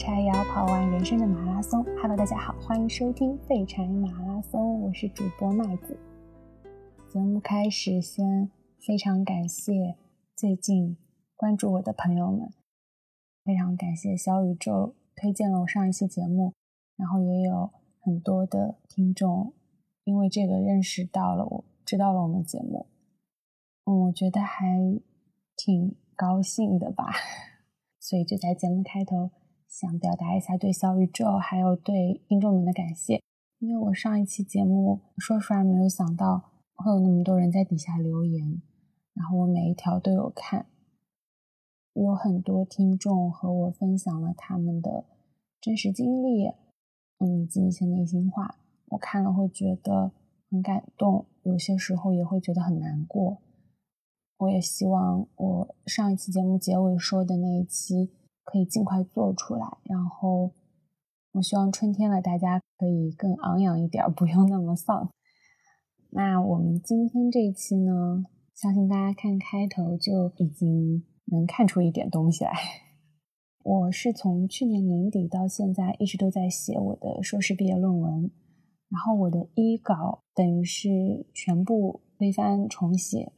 柴窑跑完人生的马拉松。Hello，大家好，欢迎收听废柴马拉松，我是主播麦子。节目开始，先非常感谢最近关注我的朋友们，非常感谢小宇宙推荐了我上一期节目，然后也有很多的听众因为这个认识到了我，知道了我们节目，嗯，我觉得还挺高兴的吧。所以就在节目开头，想表达一下对小宇宙还有对听众们的感谢。因为我上一期节目，说实话没有想到会有那么多人在底下留言，然后我每一条都有看，有很多听众和我分享了他们的真实经历，嗯，以及一些内心话，我看了会觉得很感动，有些时候也会觉得很难过。我也希望我上一期节目结尾说的那一期可以尽快做出来，然后我希望春天了，大家可以更昂扬一点，不用那么丧。那我们今天这一期呢，相信大家看开头就已经能看出一点东西来。我是从去年年底到现在一直都在写我的硕士毕业论文，然后我的一稿等于是全部推翻重写。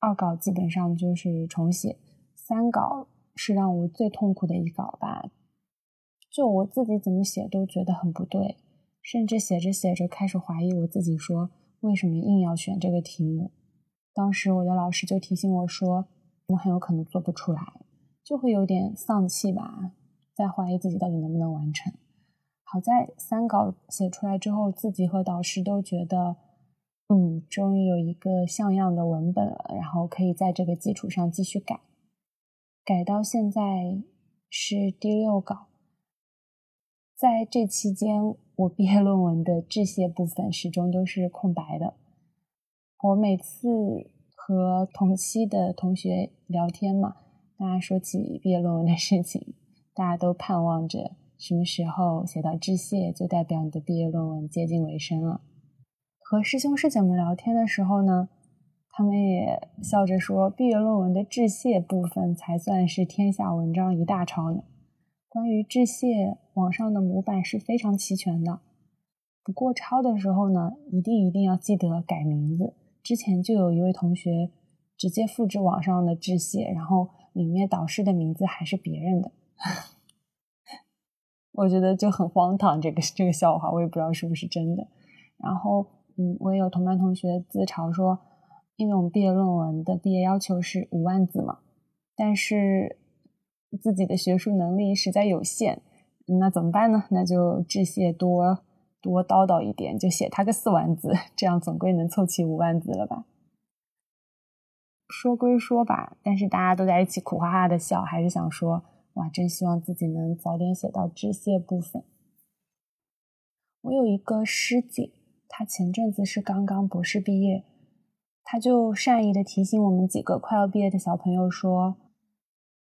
二稿基本上就是重写，三稿是让我最痛苦的一稿吧。就我自己怎么写都觉得很不对，甚至写着写着开始怀疑我自己，说为什么硬要选这个题目。当时我的老师就提醒我说，我很有可能做不出来，就会有点丧气吧，在怀疑自己到底能不能完成。好在三稿写出来之后，自己和导师都觉得。嗯，终于有一个像样的文本了，然后可以在这个基础上继续改，改到现在是第六稿。在这期间，我毕业论文的致谢部分始终都是空白的。我每次和同期的同学聊天嘛，大家说起毕业论文的事情，大家都盼望着什么时候写到致谢，就代表你的毕业论文接近尾声了。和师兄师姐们聊天的时候呢，他们也笑着说，毕业论文的致谢部分才算是天下文章一大抄呢。关于致谢，网上的模板是非常齐全的。不过抄的时候呢，一定一定要记得改名字。之前就有一位同学直接复制网上的致谢，然后里面导师的名字还是别人的。我觉得就很荒唐，这个这个笑话，我也不知道是不是真的。然后。嗯，我也有同班同学自嘲说，因为我们毕业论文的毕业要求是五万字嘛，但是自己的学术能力实在有限，那怎么办呢？那就致谢多多叨叨一点，就写他个四万字，这样总归能凑齐五万字了吧？说归说吧，但是大家都在一起苦哈哈的笑，还是想说，哇，真希望自己能早点写到致谢部分。我有一个师姐。她前阵子是刚刚博士毕业，他就善意的提醒我们几个快要毕业的小朋友说：“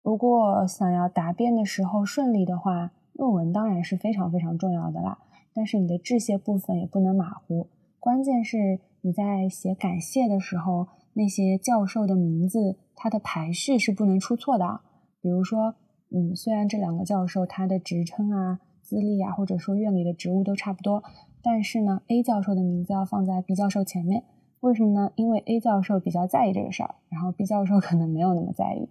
如果想要答辩的时候顺利的话，论文当然是非常非常重要的啦。但是你的致谢部分也不能马虎，关键是你在写感谢的时候，那些教授的名字，它的排序是不能出错的。比如说，嗯，虽然这两个教授他的职称啊、资历啊，或者说院里的职务都差不多。”但是呢，A 教授的名字要放在 B 教授前面，为什么呢？因为 A 教授比较在意这个事儿，然后 B 教授可能没有那么在意。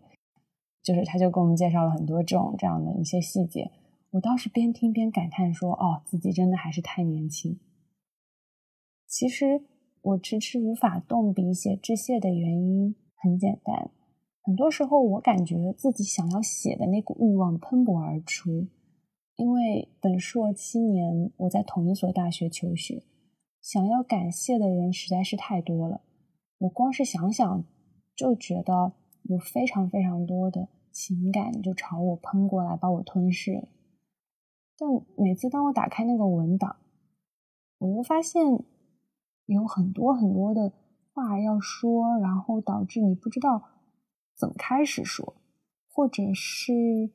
就是他就给我们介绍了很多这种这样的一些细节。我当时边听边感叹说：“哦，自己真的还是太年轻。”其实我迟迟无法动笔写致谢的原因很简单，很多时候我感觉自己想要写的那股欲望喷薄而出。因为本硕七年，我在同一所大学求学，想要感谢的人实在是太多了。我光是想想，就觉得有非常非常多的情感就朝我喷过来，把我吞噬了。但每次当我打开那个文档，我又发现有很多很多的话要说，然后导致你不知道怎么开始说，或者是。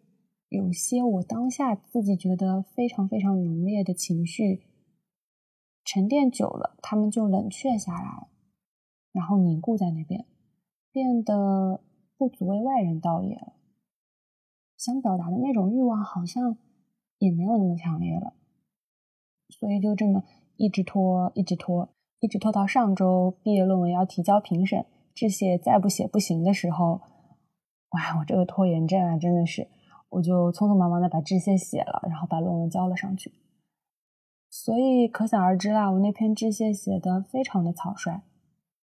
有些我当下自己觉得非常非常浓烈的情绪沉淀久了，他们就冷却下来，然后凝固在那边，变得不足为外人道也了。想表达的那种欲望好像也没有那么强烈了，所以就这么一直拖，一直拖，一直拖到上周毕业论文要提交评审，致谢再不写不行的时候，哇，我这个拖延症啊，真的是，我就匆匆忙忙的把致谢写了，然后把论文交了上去。所以可想而知啦，我那篇致谢写的非常的草率，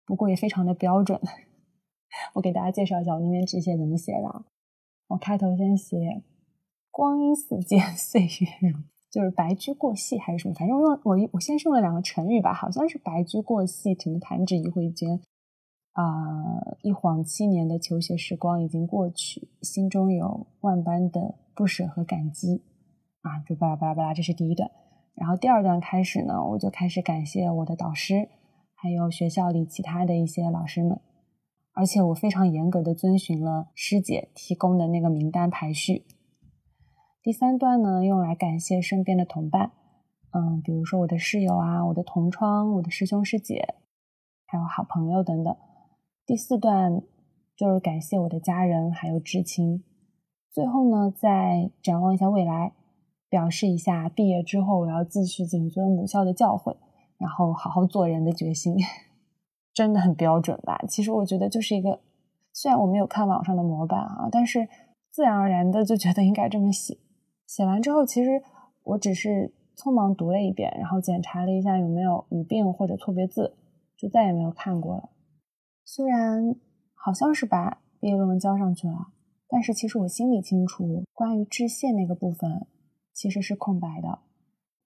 不过也非常的标准。我给大家介绍一下我那篇致谢怎么写的。我开头先写“光阴似箭，岁月如”，就是白驹过隙还是什么？反正我用我我先是用了两个成语吧，好像是“白驹过隙”，什么“弹指一挥间”，啊，一晃七年的求学时光已经过去，心中有万般的不舍和感激，啊，就巴拉巴拉巴拉，这是第一段。然后第二段开始呢，我就开始感谢我的导师，还有学校里其他的一些老师们，而且我非常严格的遵循了师姐提供的那个名单排序。第三段呢，用来感谢身边的同伴，嗯，比如说我的室友啊，我的同窗，我的师兄师姐，还有好朋友等等。第四段就是感谢我的家人还有至亲。最后呢，再展望一下未来。表示一下毕业之后我要继续谨遵母校的教诲，然后好好做人的决心，真的很标准吧？其实我觉得就是一个，虽然我没有看网上的模板啊，但是自然而然的就觉得应该这么写。写完之后，其实我只是匆忙读了一遍，然后检查了一下有没有语病或者错别字，就再也没有看过了。虽然好像是把毕业论文交上去了，但是其实我心里清楚，关于致谢那个部分。其实是空白的，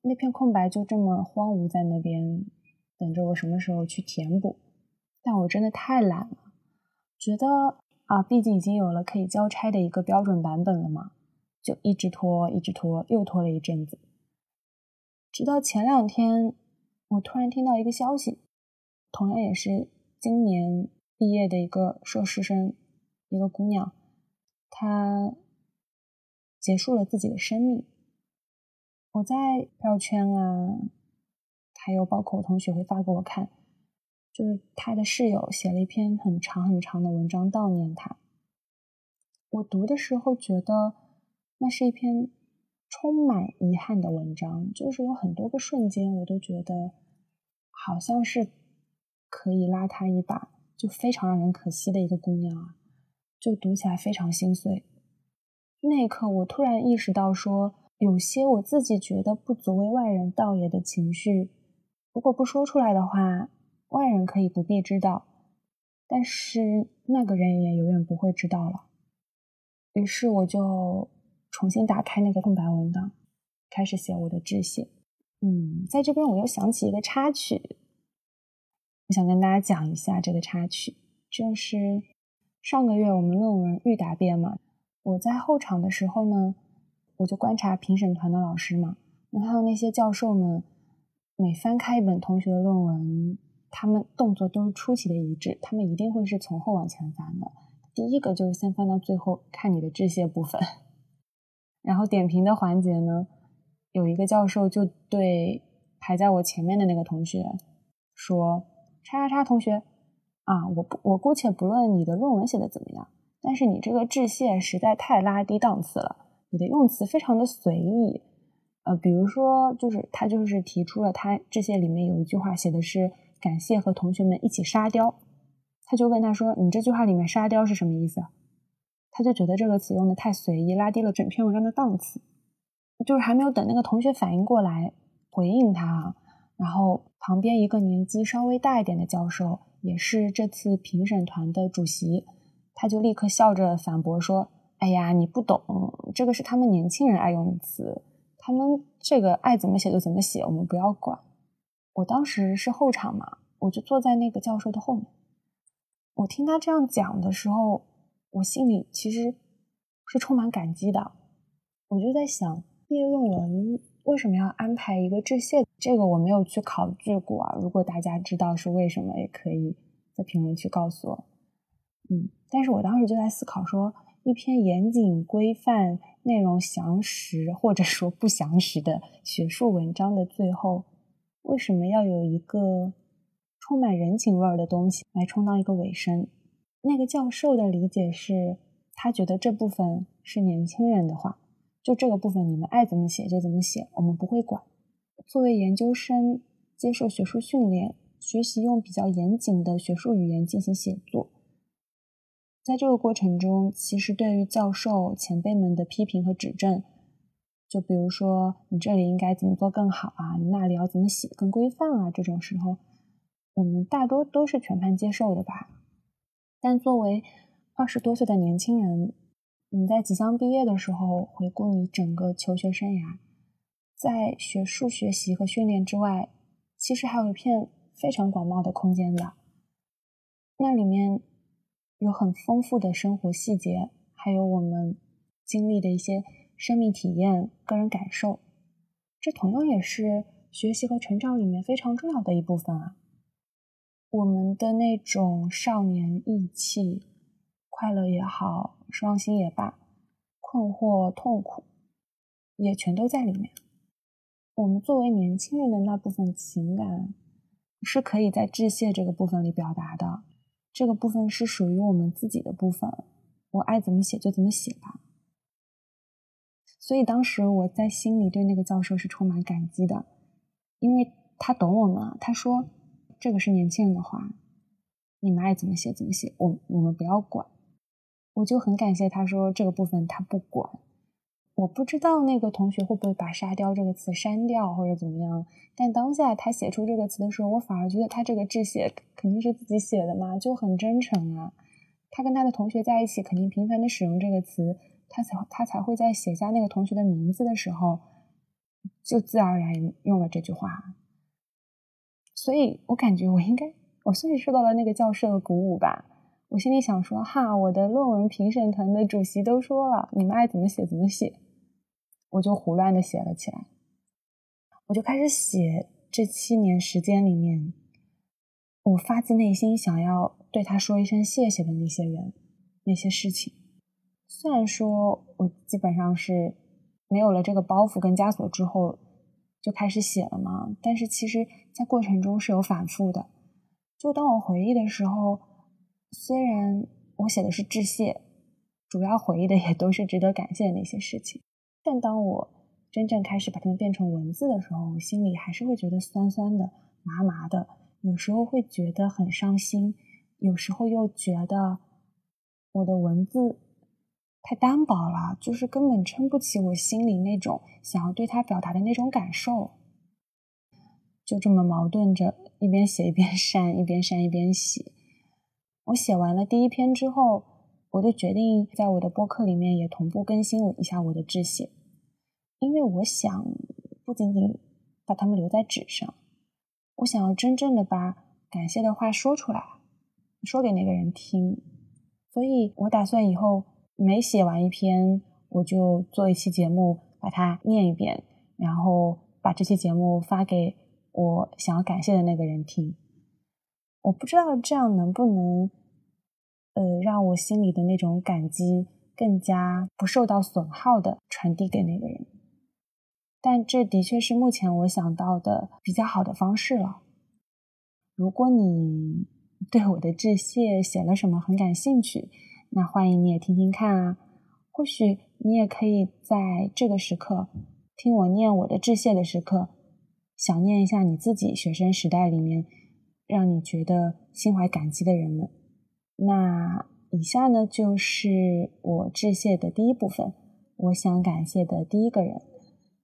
那片空白就这么荒芜在那边，等着我什么时候去填补。但我真的太懒了，觉得啊，毕竟已经有了可以交差的一个标准版本了嘛，就一直拖，一直拖，又拖了一阵子。直到前两天，我突然听到一个消息，同样也是今年毕业的一个硕士生，一个姑娘，她结束了自己的生命。我在朋友圈啊，还有包括我同学会发给我看，就是他的室友写了一篇很长很长的文章悼念他。我读的时候觉得那是一篇充满遗憾的文章，就是有很多个瞬间我都觉得好像是可以拉他一把，就非常让人可惜的一个姑娘啊，就读起来非常心碎。那一刻，我突然意识到说。有些我自己觉得不足为外人道也的情绪，如果不说出来的话，外人可以不必知道，但是那个人也永远不会知道了。于是我就重新打开那个空白文档，开始写我的致谢。嗯，在这边我又想起一个插曲，我想跟大家讲一下这个插曲，就是上个月我们论文预答辩嘛，我在候场的时候呢。我就观察评审团的老师嘛，那还有那些教授们，每翻开一本同学的论文，他们动作都是出奇的一致，他们一定会是从后往前翻的。第一个就是先翻到最后看你的致谢部分，然后点评的环节呢，有一个教授就对排在我前面的那个同学说：“叉叉叉同学啊，我不我姑且不论你的论文写的怎么样，但是你这个致谢实在太拉低档次了。”你的用词非常的随意，呃，比如说，就是他就是提出了他这些里面有一句话写的是感谢和同学们一起沙雕，他就问他说：“你这句话里面沙雕是什么意思？”他就觉得这个词用的太随意，拉低了整篇文章的档次。就是还没有等那个同学反应过来回应他，然后旁边一个年纪稍微大一点的教授，也是这次评审团的主席，他就立刻笑着反驳说。哎呀，你不懂，这个是他们年轻人爱用的词，他们这个爱怎么写就怎么写，我们不要管。我当时是后场嘛，我就坐在那个教授的后面。我听他这样讲的时候，我心里其实是充满感激的。我就在想，毕业论文为什么要安排一个致谢？这个我没有去考据过啊。如果大家知道是为什么，也可以在评论区告诉我。嗯，但是我当时就在思考说。一篇严谨规范、内容详实或者说不详实的学术文章的最后，为什么要有一个充满人情味儿的东西来充当一个尾声？那个教授的理解是，他觉得这部分是年轻人的话，就这个部分你们爱怎么写就怎么写，我们不会管。作为研究生，接受学术训练，学习用比较严谨的学术语言进行写作。在这个过程中，其实对于教授前辈们的批评和指正，就比如说你这里应该怎么做更好啊，你那里要怎么写更规范啊，这种时候，我们大多都是全盘接受的吧。但作为二十多岁的年轻人，你在即将毕业的时候，回顾你整个求学生涯，在学术学习和训练之外，其实还有一片非常广袤的空间的。那里面有很丰富的生活细节，还有我们经历的一些生命体验、个人感受，这同样也是学习和成长里面非常重要的一部分啊。我们的那种少年意气。快乐也好，伤心也罢，困惑、痛苦，也全都在里面。我们作为年轻人的那部分情感，是可以在致谢这个部分里表达的。这个部分是属于我们自己的部分，我爱怎么写就怎么写吧。所以当时我在心里对那个教授是充满感激的，因为他懂我们。他说：“这个是年轻人的话，你们爱怎么写怎么写，我我们不要管。”我就很感谢他说这个部分他不管，我不知道那个同学会不会把“沙雕”这个词删掉或者怎么样，但当下他写出这个词的时候，我反而觉得他这个致谢肯定是自己写的嘛，就很真诚啊。他跟他的同学在一起，肯定频繁的使用这个词，他才他才会在写下那个同学的名字的时候，就自然而然用了这句话。所以我感觉我应该，我算是受到了那个教授的鼓舞吧。我心里想说，哈，我的论文评审团的主席都说了，你们爱怎么写怎么写，我就胡乱的写了起来。我就开始写这七年时间里面，我发自内心想要对他说一声谢谢的那些人、那些事情。虽然说我基本上是没有了这个包袱跟枷锁之后就开始写了嘛，但是其实在过程中是有反复的。就当我回忆的时候。虽然我写的是致谢，主要回忆的也都是值得感谢的那些事情，但当我真正开始把它们变成文字的时候，我心里还是会觉得酸酸的、麻麻的，有时候会觉得很伤心，有时候又觉得我的文字太单薄了，就是根本撑不起我心里那种想要对他表达的那种感受，就这么矛盾着，一边写一边删，一边删一边写。我写完了第一篇之后，我就决定在我的播客里面也同步更新一下我的致谢，因为我想不仅仅把它们留在纸上，我想要真正的把感谢的话说出来，说给那个人听。所以我打算以后每写完一篇，我就做一期节目，把它念一遍，然后把这期节目发给我想要感谢的那个人听。我不知道这样能不能，呃，让我心里的那种感激更加不受到损耗的传递给那个人，但这的确是目前我想到的比较好的方式了。如果你对我的致谢写了什么很感兴趣，那欢迎你也听听看啊。或许你也可以在这个时刻听我念我的致谢的时刻，想念一下你自己学生时代里面。让你觉得心怀感激的人们，那以下呢就是我致谢的第一部分。我想感谢的第一个人，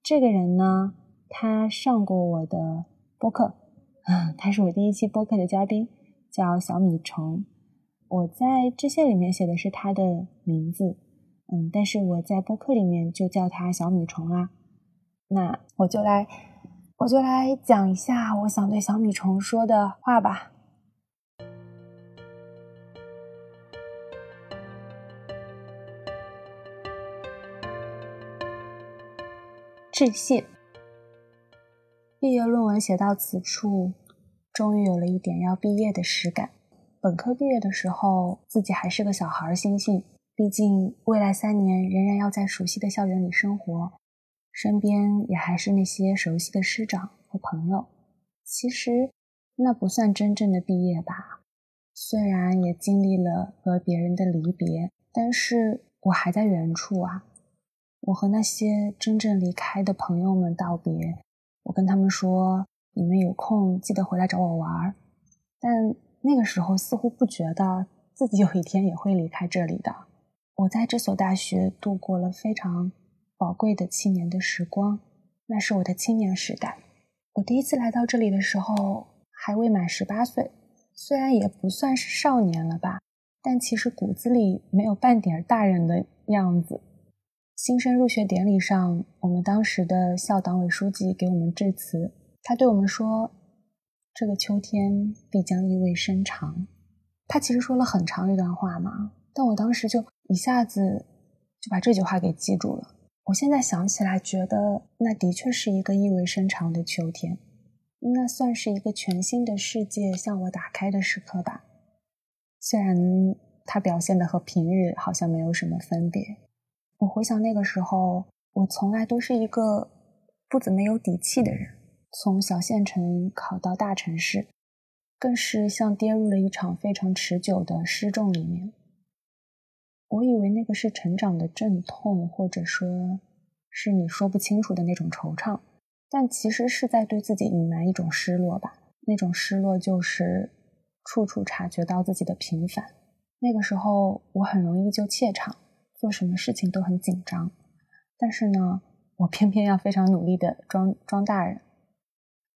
这个人呢，他上过我的播客，他是我第一期播客的嘉宾，叫小米虫。我在致谢里面写的是他的名字，嗯，但是我在播客里面就叫他小米虫啦。那我就来。我就来讲一下我想对小米虫说的话吧。致谢。毕业论文写到此处，终于有了一点要毕业的实感。本科毕业的时候，自己还是个小孩儿心性，毕竟未来三年仍然要在熟悉的校园里生活。身边也还是那些熟悉的师长和朋友，其实那不算真正的毕业吧。虽然也经历了和别人的离别，但是我还在原处啊。我和那些真正离开的朋友们道别，我跟他们说：“你们有空记得回来找我玩。”但那个时候似乎不觉得自己有一天也会离开这里的。我在这所大学度过了非常宝贵的七年的时光，那是我的青年时代。我第一次来到这里的时候还未满十八岁，虽然也不算是少年了吧，但其实骨子里没有半点大人的样子。新生入学典礼上，我们当时的校党委书记给我们致辞，他对我们说：“这个秋天必将意味深长。”他其实说了很长一段话嘛，但我当时就一下子就把这句话给记住了。我现在想起来，觉得那的确是一个意味深长的秋天，那算是一个全新的世界向我打开的时刻吧。虽然他表现的和平日好像没有什么分别。我回想那个时候，我从来都是一个不怎么有底气的人。从小县城考到大城市，更是像跌入了一场非常持久的失重里面。我以为那个是成长的阵痛，或者说是你说不清楚的那种惆怅，但其实是在对自己隐瞒一种失落吧。那种失落就是处处察觉到自己的平凡。那个时候，我很容易就怯场。做什么事情都很紧张，但是呢，我偏偏要非常努力的装装大人。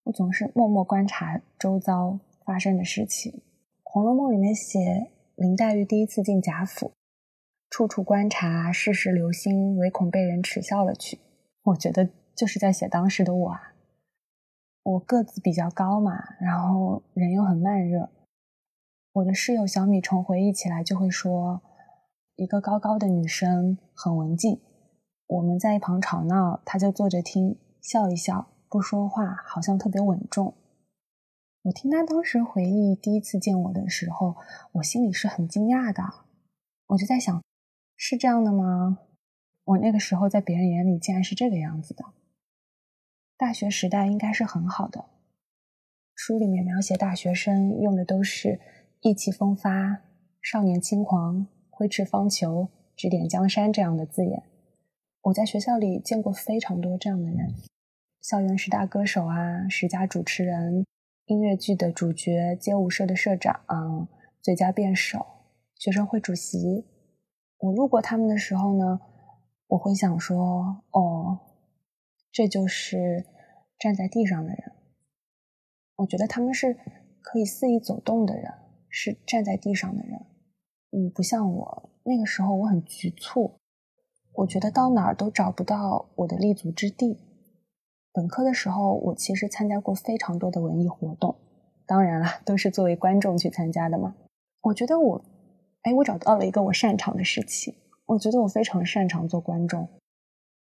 我总是默默观察周遭发生的事情。《红楼梦》里面写林黛玉第一次进贾府，处处观察，事事留心，唯恐被人耻笑了去。我觉得就是在写当时的我啊。我个子比较高嘛，然后人又很慢热。我的室友小米虫回忆起来就会说。一个高高的女生，很文静。我们在一旁吵闹，她就坐着听，笑一笑，不说话，好像特别稳重。我听她当时回忆第一次见我的时候，我心里是很惊讶的。我就在想，是这样的吗？我那个时候在别人眼里竟然是这个样子的。大学时代应该是很好的。书里面描写大学生用的都是意气风发、少年轻狂。挥斥方遒、指点江山这样的字眼，我在学校里见过非常多这样的人：校园十大歌手啊，十佳主持人，音乐剧的主角，街舞社的社长，最佳辩手，学生会主席。我路过他们的时候呢，我会想说：哦，这就是站在地上的人。我觉得他们是可以肆意走动的人，是站在地上的人。嗯，不像我那个时候，我很局促，我觉得到哪儿都找不到我的立足之地。本科的时候，我其实参加过非常多的文艺活动，当然了，都是作为观众去参加的嘛。我觉得我，哎，我找到了一个我擅长的事情。我觉得我非常擅长做观众，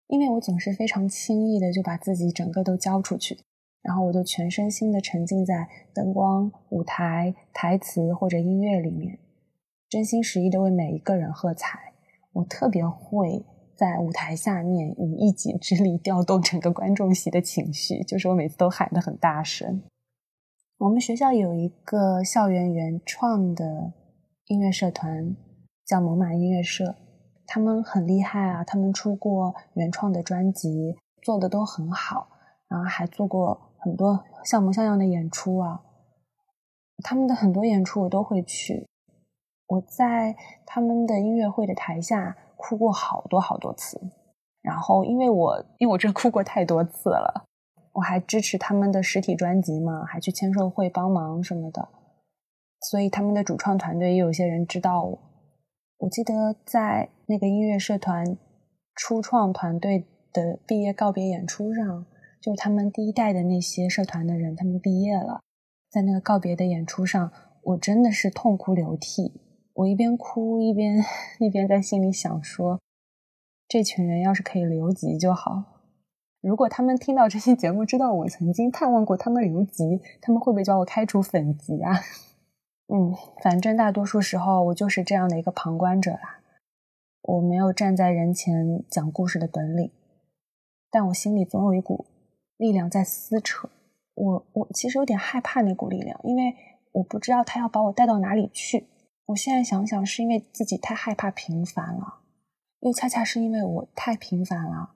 因为我总是非常轻易的就把自己整个都交出去，然后我就全身心的沉浸在灯光、舞台、台词或者音乐里面。真心实意的为每一个人喝彩。我特别会在舞台下面以一己之力调动整个观众席的情绪，就是我每次都喊得很大声。我们学校有一个校园原创的音乐社团，叫猛犸音乐社，他们很厉害啊，他们出过原创的专辑，做的都很好，然后还做过很多像模像样的演出啊。他们的很多演出我都会去。我在他们的音乐会的台下哭过好多好多次，然后因为我因为我真哭过太多次了，我还支持他们的实体专辑嘛，还去签售会帮忙什么的，所以他们的主创团队也有些人知道我。我记得在那个音乐社团初创团队的毕业告别演出上，就是他们第一代的那些社团的人，他们毕业了，在那个告别的演出上，我真的是痛哭流涕。我一边哭一边一边在心里想说：“这群人要是可以留级就好。如果他们听到这期节目，知道我曾经探望过他们留级，他们会不会叫我开除粉籍啊？” 嗯，反正大多数时候我就是这样的一个旁观者啦。我没有站在人前讲故事的本领，但我心里总有一股力量在撕扯。我我其实有点害怕那股力量，因为我不知道他要把我带到哪里去。我现在想想，是因为自己太害怕平凡了。又恰恰是因为我太平凡了，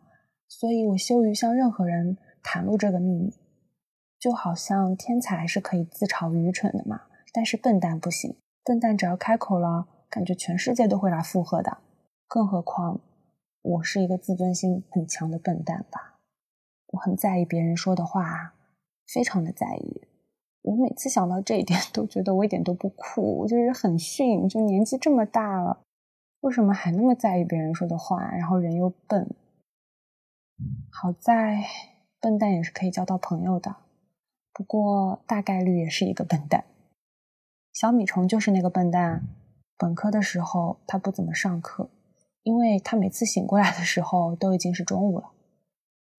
所以我羞于向任何人袒露这个秘密。就好像天才是可以自嘲愚蠢的嘛，但是笨蛋不行，笨蛋只要开口了，感觉全世界都会来附和的。更何况我是一个自尊心很强的笨蛋吧，我很在意别人说的话，非常的在意。我每次想到这一点，都觉得我一点都不酷，我就是很逊。就年纪这么大了，为什么还那么在意别人说的话？然后人又笨。好在笨蛋也是可以交到朋友的，不过大概率也是一个笨蛋。小米虫就是那个笨蛋。本科的时候他不怎么上课，因为他每次醒过来的时候都已经是中午了。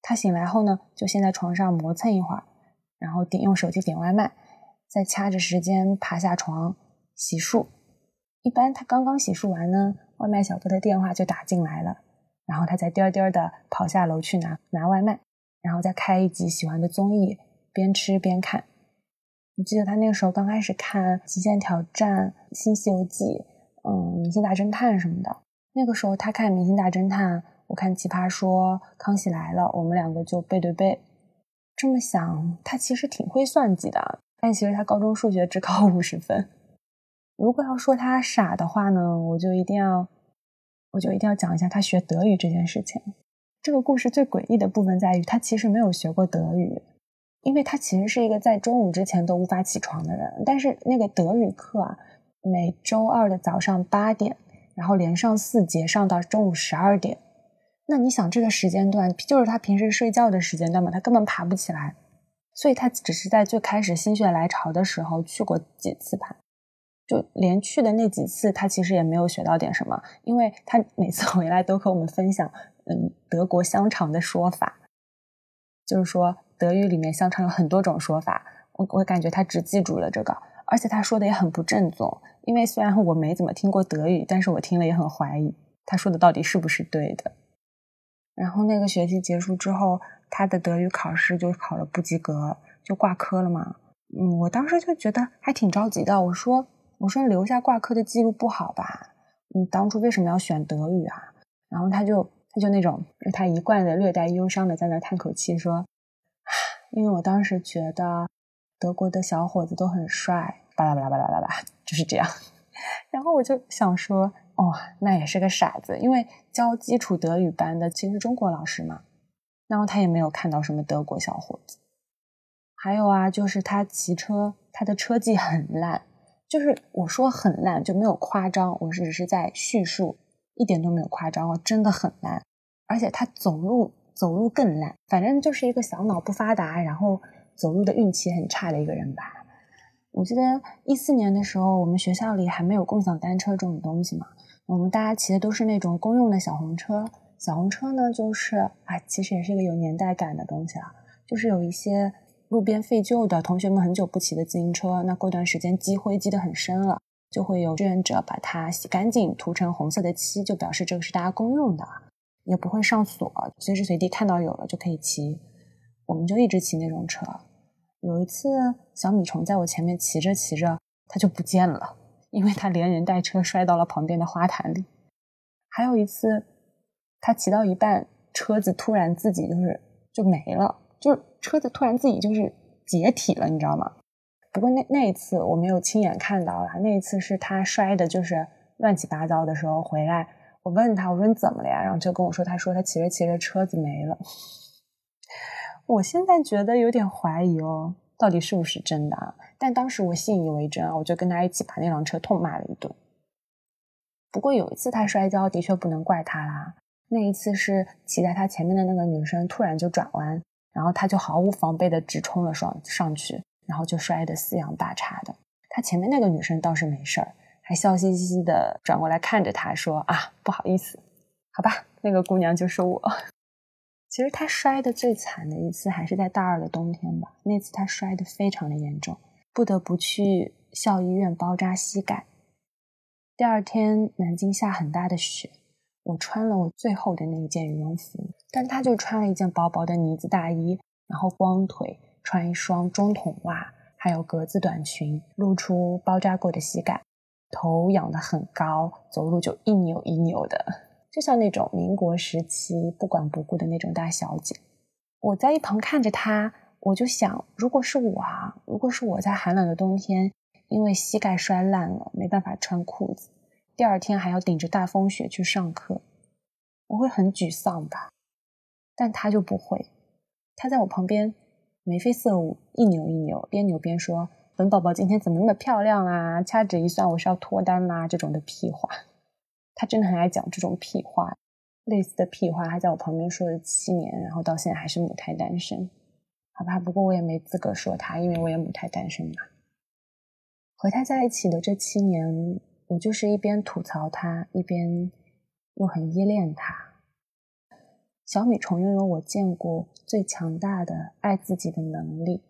他醒来后呢，就先在床上磨蹭一会儿。然后点用手机点外卖，再掐着时间爬下床洗漱。一般他刚刚洗漱完呢，外卖小哥的电话就打进来了，然后他再颠颠的跑下楼去拿拿外卖，然后再开一集喜欢的综艺，边吃边看。我记得他那个时候刚开始看《极限挑战》《新西游记》，嗯，《明星大侦探》什么的。那个时候他看《明星大侦探》，我看《奇葩说》《康熙来了》，我们两个就背对背。这么想，他其实挺会算计的，但其实他高中数学只考五十分。如果要说他傻的话呢，我就一定要，我就一定要讲一下他学德语这件事情。这个故事最诡异的部分在于，他其实没有学过德语，因为他其实是一个在中午之前都无法起床的人。但是那个德语课啊，每周二的早上八点，然后连上四节，上到中午十二点。那你想，这个时间段就是他平时睡觉的时间段嘛？他根本爬不起来，所以他只是在最开始心血来潮的时候去过几次盘，就连去的那几次，他其实也没有学到点什么，因为他每次回来都和我们分享，嗯，德国香肠的说法，就是说德语里面香肠有很多种说法，我我感觉他只记住了这个，而且他说的也很不正宗，因为虽然我没怎么听过德语，但是我听了也很怀疑他说的到底是不是对的。然后那个学期结束之后，他的德语考试就考了不及格，就挂科了嘛。嗯，我当时就觉得还挺着急的。我说：“我说留下挂科的记录不好吧？你当初为什么要选德语啊？”然后他就他就那种他一贯的略带忧伤的在那叹口气说：“因为我当时觉得德国的小伙子都很帅。”巴拉巴拉巴拉巴拉，就是这样。然后我就想说。哦，那也是个傻子，因为教基础德语班的其实中国老师嘛，然后他也没有看到什么德国小伙子。还有啊，就是他骑车，他的车技很烂，就是我说很烂就没有夸张，我只是在叙述，一点都没有夸张哦，真的很烂。而且他走路走路更烂，反正就是一个小脑不发达，然后走路的运气很差的一个人吧。我记得一四年的时候，我们学校里还没有共享单车这种东西嘛。我们大家骑的都是那种公用的小红车，小红车呢，就是啊，其实也是一个有年代感的东西啊，就是有一些路边废旧的同学们很久不骑的自行车，那过段时间积灰积得很深了，就会有志愿者把它洗干净，涂成红色的漆，就表示这个是大家公用的，也不会上锁，随时随地看到有了就可以骑。我们就一直骑那种车。有一次，小米虫在我前面骑着骑着，它就不见了。因为他连人带车摔到了旁边的花坛里，还有一次，他骑到一半，车子突然自己就是就没了，就是车子突然自己就是解体了，你知道吗？不过那那一次我没有亲眼看到了，那一次是他摔的就是乱七八糟的时候回来，我问他我说你怎么了呀？然后就跟我说，他说他骑着骑着车子没了。我现在觉得有点怀疑哦。到底是不是真的啊？但当时我信以为真啊，我就跟他一起把那辆车痛骂了一顿。不过有一次他摔跤，的确不能怪他啦。那一次是骑在他前面的那个女生突然就转弯，然后他就毫无防备的直冲了上上去，然后就摔得四仰八叉的。他前面那个女生倒是没事儿，还笑嘻嘻的转过来看着他说：“啊，不好意思，好吧，那个姑娘就是我。”其实他摔的最惨的一次还是在大二的冬天吧，那次他摔得非常的严重，不得不去校医院包扎膝盖。第二天南京下很大的雪，我穿了我最厚的那一件羽绒服，但他就穿了一件薄薄的呢子大衣，然后光腿穿一双中筒袜，还有格子短裙，露出包扎过的膝盖，头仰得很高，走路就一扭一扭的。就像那种民国时期不管不顾的那种大小姐。我在一旁看着她，我就想，如果是我啊，如果是我在寒冷的冬天，因为膝盖摔烂了，没办法穿裤子，第二天还要顶着大风雪去上课，我会很沮丧吧？但她就不会，她在我旁边眉飞色舞，一扭一扭，边扭边说。本宝宝今天怎么那么漂亮啊？掐指一算，我是要脱单啦！这种的屁话，他真的很爱讲这种屁话。类似的屁话，他在我旁边说了七年，然后到现在还是母胎单身。好吧，不过我也没资格说他，因为我也母胎单身嘛。和他在一起的这七年，我就是一边吐槽他，一边又很依恋他。小米虫拥有我见过最强大的爱自己的能力。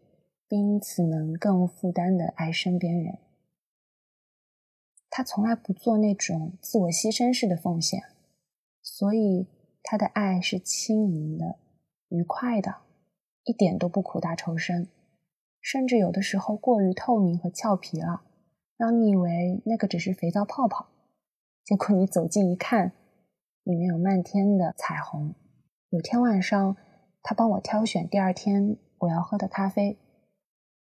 并因此能更负担的爱身边人。他从来不做那种自我牺牲式的奉献，所以他的爱是轻盈的、愉快的，一点都不苦大仇深，甚至有的时候过于透明和俏皮了，让你以为那个只是肥皂泡泡。结果你走近一看，里面有漫天的彩虹。有天晚上，他帮我挑选第二天我要喝的咖啡。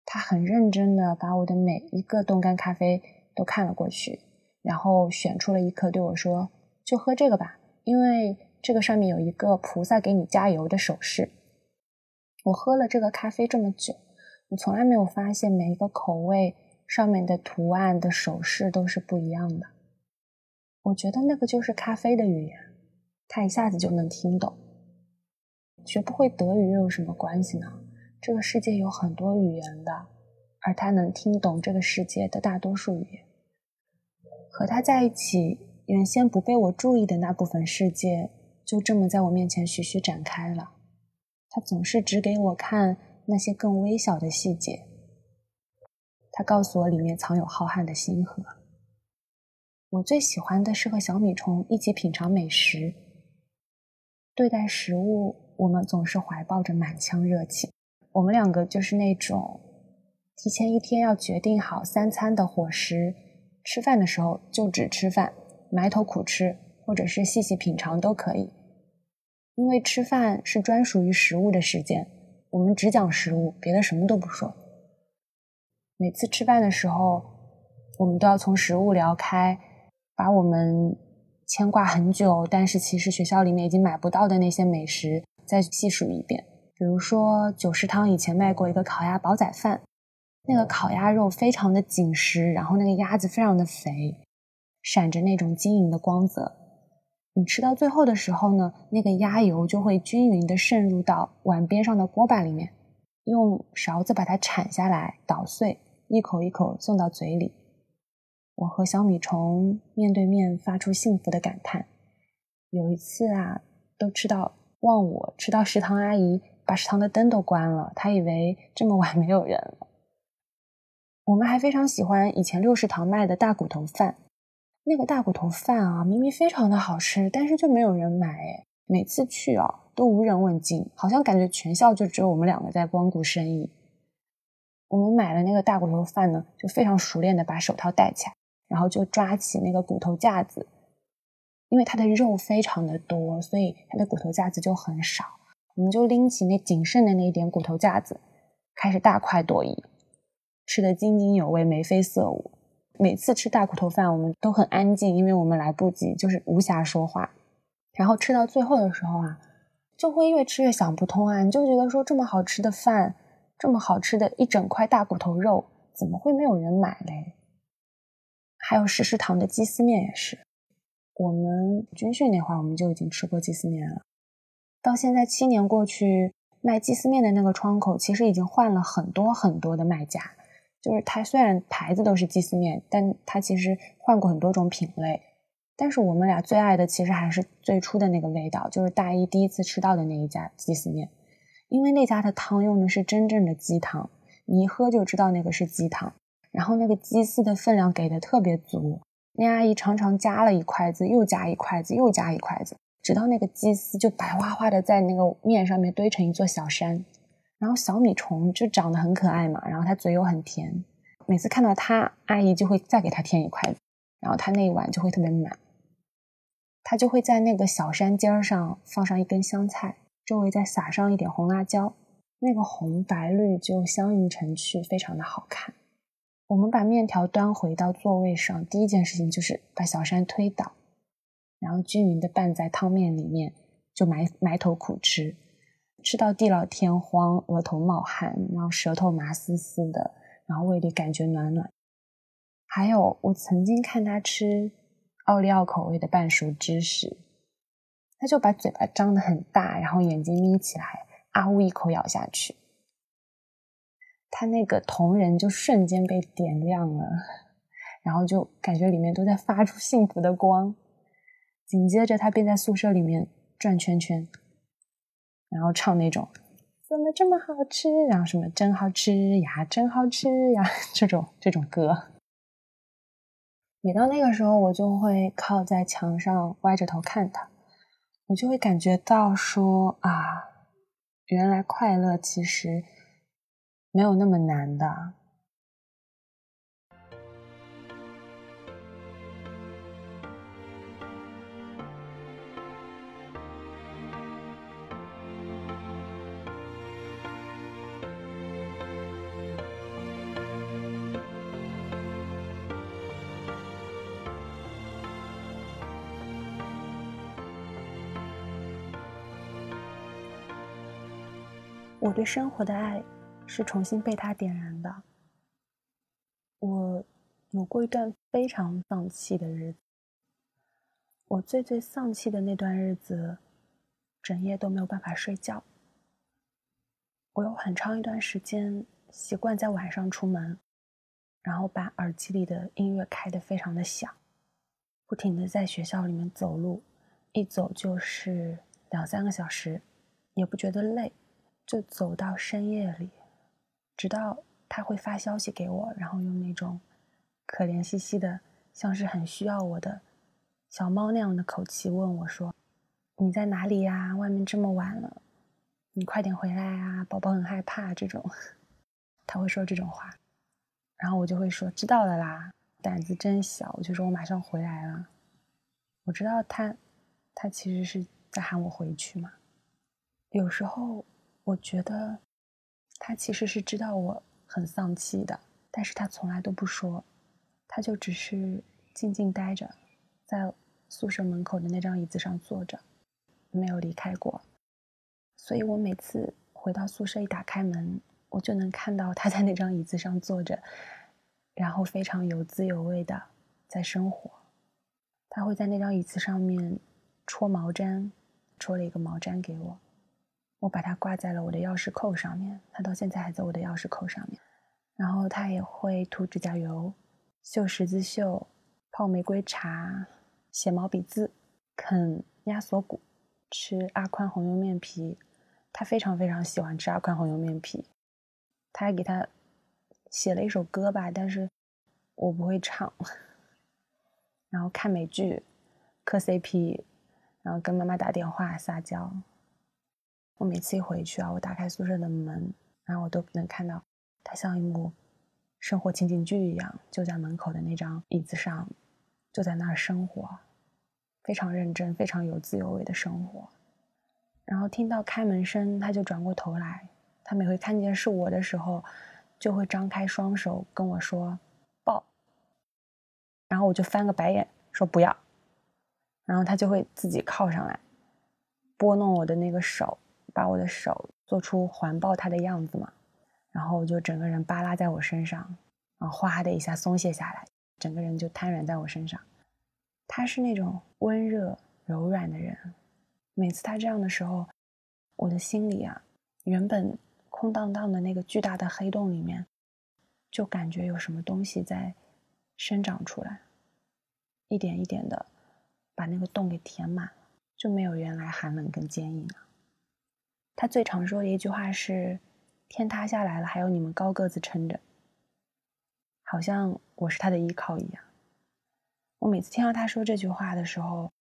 他很认真的把我的每一个冻干咖啡都看了过去，然后选出了一颗对我说：“就喝这个吧，因为这个上面有一个菩萨给你加油的手势。”我喝了这个咖啡这么久，我从来没有发现每一个口味上面的图案的手势都是不一样的。我觉得那个就是咖啡的语言，他一下子就能听懂。学不会德语又有什么关系呢？这个世界有很多语言的，而他能听懂这个世界的大多数语言。和他在一起，原先不被我注意的那部分世界，就这么在我面前徐徐展开了。他总是只给我看那些更微小的细节。他告诉我里面藏有浩瀚的星河。我最喜欢的是和小米虫一起品尝美食。对待食物，我们总是怀抱着满腔热情。我们两个就是那种提前一天要决定好三餐的伙食，吃饭的时候就只吃饭，埋头苦吃，或者是细细品尝都可以。因为吃饭是专属于食物的时间，我们只讲食物，别的什么都不说。每次吃饭的时候，我们都要从食物聊开，把我们牵挂很久，但是其实学校里面已经买不到的那些美食再细数一遍。比如说，九食堂以前卖过一个烤鸭煲仔饭，那个烤鸭肉非常的紧实，然后那个鸭子非常的肥，闪着那种晶莹的光泽。你吃到最后的时候呢，那个鸭油就会均匀的渗入到碗边上的锅巴里面，用勺子把它铲下来捣碎，一口一口送到嘴里。我和小米虫面对面发出幸福的感叹。有一次啊，都吃到忘我，吃到食堂阿姨。把食堂的灯都关了，他以为这么晚没有人了。我们还非常喜欢以前六食堂卖的大骨头饭，那个大骨头饭啊，明明非常的好吃，但是就没有人买。每次去啊，都无人问津，好像感觉全校就只有我们两个在光顾生意。我们买了那个大骨头饭呢，就非常熟练的把手套戴起来，然后就抓起那个骨头架子，因为它的肉非常的多，所以它的骨头架子就很少。我们就拎起那仅剩的那一点骨头架子，开始大快朵颐，吃得津津有味，眉飞色舞。每次吃大骨头饭，我们都很安静，因为我们来不及，就是无暇说话。然后吃到最后的时候啊，就会越吃越想不通啊，你就觉得说这么好吃的饭，这么好吃的一整块大骨头肉，怎么会没有人买嘞？还有食食堂的鸡丝面也是，我们军训那会儿我们就已经吃过鸡丝面了。到现在七年过去，卖鸡丝面的那个窗口其实已经换了很多很多的卖家。就是它虽然牌子都是鸡丝面，但它其实换过很多种品类。但是我们俩最爱的其实还是最初的那个味道，就是大一第一次吃到的那一家鸡丝面，因为那家的汤用的是真正的鸡汤，你一喝就知道那个是鸡汤。然后那个鸡丝的分量给的特别足，那阿姨常常夹了一筷子，又夹一筷子，又夹一筷子。直到那个鸡丝就白花花的在那个面上面堆成一座小山，然后小米虫就长得很可爱嘛，然后它嘴又很甜，每次看到它，阿姨就会再给它添一筷子，然后它那一碗就会特别满。他就会在那个小山尖上放上一根香菜，周围再撒上一点红辣椒，那个红白绿就相映成趣，非常的好看。我们把面条端回到座位上，第一件事情就是把小山推倒，然后均匀的拌在汤面里面，就埋埋头苦吃，吃到地老天荒，额头冒汗，然后舌头麻丝丝的，然后胃里感觉暖暖。还有，我曾经看他吃奥利奥口味的半熟芝士，他就把嘴巴张得很大，然后眼睛眯起来，啊呜一口咬下去。他那个瞳仁就瞬间被点亮了，然后就感觉里面都在发出幸福的光。紧接着，他便在宿舍里面转圈圈，然后唱那种“怎么这么好吃”，然后什么“真好吃呀，真好吃呀” 这种这种歌。每到那个时候，我就会靠在墙上歪着头看他，我就会感觉到说啊，原来快乐其实。没有那么难的。我对生活的爱。是重新被他点燃的。我有过一段非常丧气的日子。我最最丧气的那段日子，整夜都没有办法睡觉。我有很长一段时间习惯在晚上出门，然后把耳机里的音乐开得非常的响，不停的在学校里面走路，一走就是两三个小时，也不觉得累，就走到深夜里。直到他会发消息给我，然后用那种可怜兮兮的，像是很需要我的小猫那样的口气问我说：“你在哪里呀？外面这么晚了，你快点回来啊！宝宝很害怕。”这种他会说这种话，然后我就会说：“知道了啦，胆子真小。”我就说我马上回来了。我知道他，他其实是在喊我回去嘛。有时候我觉得。他其实是知道我很丧气的，但是他从来都不说，他就只是静静待着，在宿舍门口的那张椅子上坐着，没有离开过。所以我每次回到宿舍，一打开门，我就能看到他在那张椅子上坐着，然后非常有滋有味的在生活。他会在那张椅子上面戳毛毡，戳了一个毛毡给我。我把它挂在了我的钥匙扣上面，它到现在还在我的钥匙扣上面。然后他也会涂指甲油、绣十字绣、泡玫瑰茶、写毛笔字、啃鸭锁骨、吃阿宽红油面皮。他非常非常喜欢吃阿宽红油面皮。他还给他写了一首歌吧，但是我不会唱。然后看美剧、磕 CP，然后跟妈妈打电话撒娇。我每次一回去啊，我打开宿舍的门，然后我都能看到他像一幕生活情景剧一样，就在门口的那张椅子上，就在那儿生活，非常认真、非常有滋有味的生活。然后听到开门声，他就转过头来。他每回看见是我的时候，就会张开双手跟我说“抱”，然后我就翻个白眼说“不要”，然后他就会自己靠上来，拨弄我的那个手。把我的手做出环抱他的样子嘛，然后就整个人扒拉在我身上，然后哗的一下松懈下来，整个人就瘫软在我身上。他是那种温热柔软的人，每次他这样的时候，我的心里啊，原本空荡荡的那个巨大的黑洞里面，就感觉有什么东西在生长出来，一点一点的把那个洞给填满了，就没有原来寒冷跟坚硬了。他最常说的一句话是：“天塌下来了，还有你们高个子撑着。”好像我是他的依靠一样。我每次听到他说这句话的时候，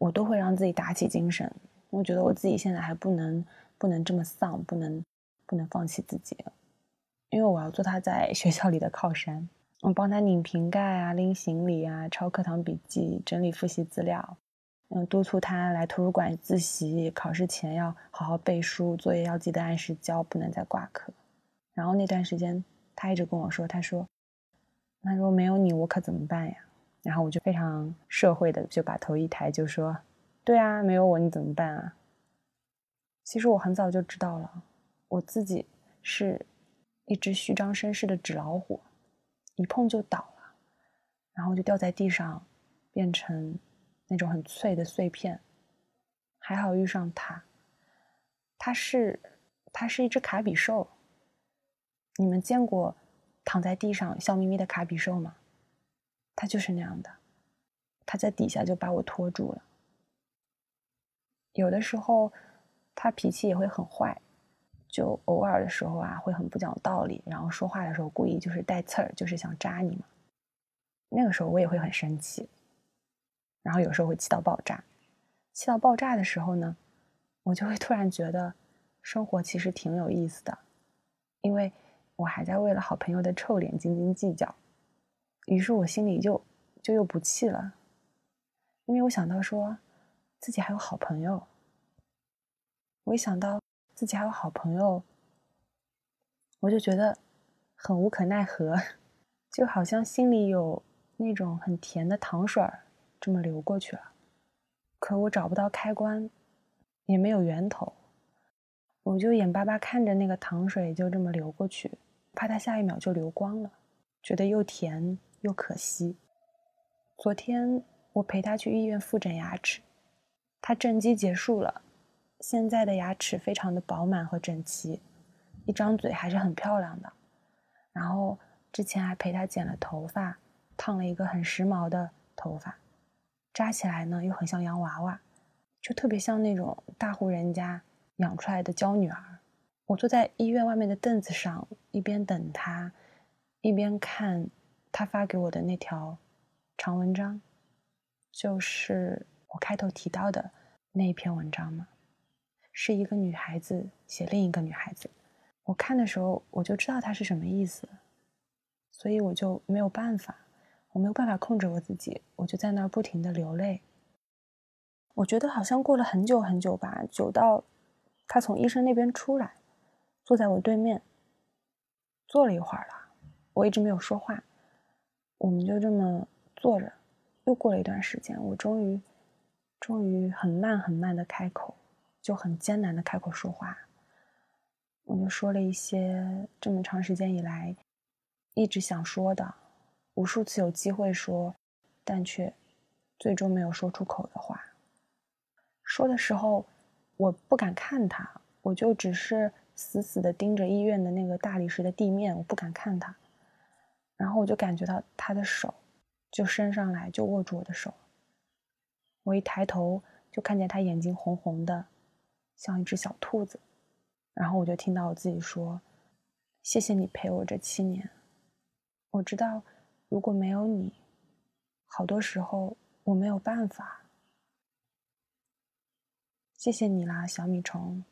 我都会让自己打起精神。我觉得我自己现在还不能不能这么丧，不能不能放弃自己，因为我要做他在学校里的靠山。我帮他拧瓶盖啊，拎行李啊，抄课堂笔记，整理复习资料，嗯，督促他来图书馆自习，考试前要好好背书，作业要记得按时交，不能再挂科。然后那段时间，他一直跟我说：“他说，那如果没有你，我可怎么办呀？”然后我就非常社会的就把头一抬，就说：“对啊，没有我你怎么办啊？”其实我很早就知道了，我自己是一只虚张声势的纸老虎，一碰就倒了，然后就掉在地上，变成。那种很脆的碎片，还好遇上它。它是，它是一只卡比兽。你们见过躺在地上笑眯眯的卡比兽吗？它就是那样的，它在底下就把我拖住了。有的时候，他脾气也会很坏，就偶尔的时候啊，会很不讲道理，然后说话的时候故意就是带刺儿，就是想扎你嘛。那个时候我也会很生气。然后有时候会气到爆炸，气到爆炸的时候呢，我就会突然觉得生活其实挺有意思的，因为我还在为了好朋友的臭脸斤斤计较，于是我心里就就又不气了，因为我想到说自己还有好朋友，我一想到自己还有好朋友，我就觉得很无可奈何，就好像心里有那种很甜的糖水儿。这么流过去了，可我找不到开关，也没有源头，我就眼巴巴看着那个糖水就这么流过去，怕它下一秒就流光了，觉得又甜又可惜。昨天我陪他去医院复诊牙齿，他正畸结束了，现在的牙齿非常的饱满和整齐，一张嘴还是很漂亮的。然后之前还陪他剪了头发，烫了一个很时髦的头发。扎起来呢，又很像洋娃娃，就特别像那种大户人家养出来的娇女儿。我坐在医院外面的凳子上，一边等他，一边看他发给我的那条长文章，就是我开头提到的那一篇文章嘛，是一个女孩子写另一个女孩子。我看的时候，我就知道他是什么意思，所以我就没有办法。我没有办法控制我自己，我就在那儿不停的流泪。我觉得好像过了很久很久吧，久到他从医生那边出来，坐在我对面，坐了一会儿了。我一直没有说话，我们就这么坐着。又过了一段时间，我终于，终于很慢很慢的开口，就很艰难的开口说话。我就说了一些这么长时间以来一直想说的。无数次有机会说，但却最终没有说出口的话。说的时候，我不敢看他，我就只是死死的盯着医院的那个大理石的地面，我不敢看他。然后我就感觉到他的手就伸上来，就握住我的手。我一抬头就看见他眼睛红红的，像一只小兔子。然后我就听到我自己说：“谢谢你陪我这七年，我知道。”如果没有你，好多时候我没有办法。谢谢你啦，小米虫，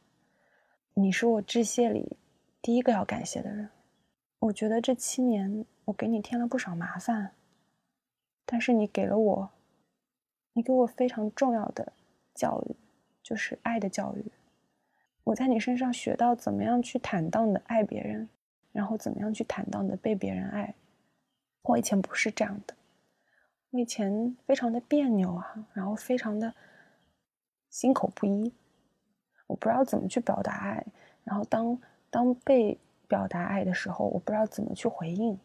你是我致谢里第一个要感谢的人。我觉得这七年我给你添了不少麻烦，但是你给了我，你给我非常重要的教育，就是爱的教育。我在你身上学到怎么样去坦荡的爱别人，然后怎么样去坦荡的被别人爱。我以前不是这样的，我以前非常的别扭啊，然后非常的心口不一，我不知道怎么去表达爱，然后当当被表达爱的时候，我不知道怎么去回应。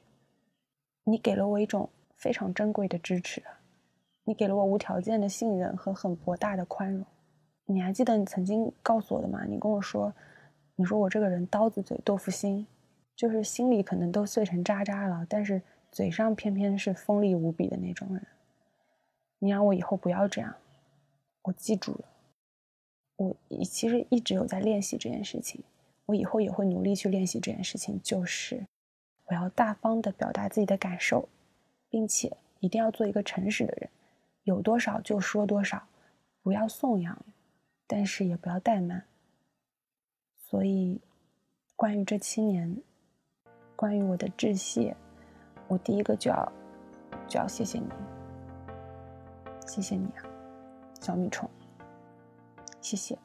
你给了我一种非常珍贵的支持，你给了我无条件的信任和很博大的宽容。你还记得你曾经告诉我的吗？你跟我说，你说我这个人刀子嘴豆腐心，就是心里可能都碎成渣渣了，但是。嘴上偏偏是锋利无比的那种人，你让我以后不要这样，我记住了。我其实一直有在练习这件事情，我以后也会努力去练习这件事情，就是我要大方的表达自己的感受，并且一定要做一个诚实的人，有多少就说多少，不要颂扬，但是也不要怠慢。所以，关于这七年，关于我的致谢。我第一个就要，就要谢谢你，谢谢你啊！小米虫。谢谢。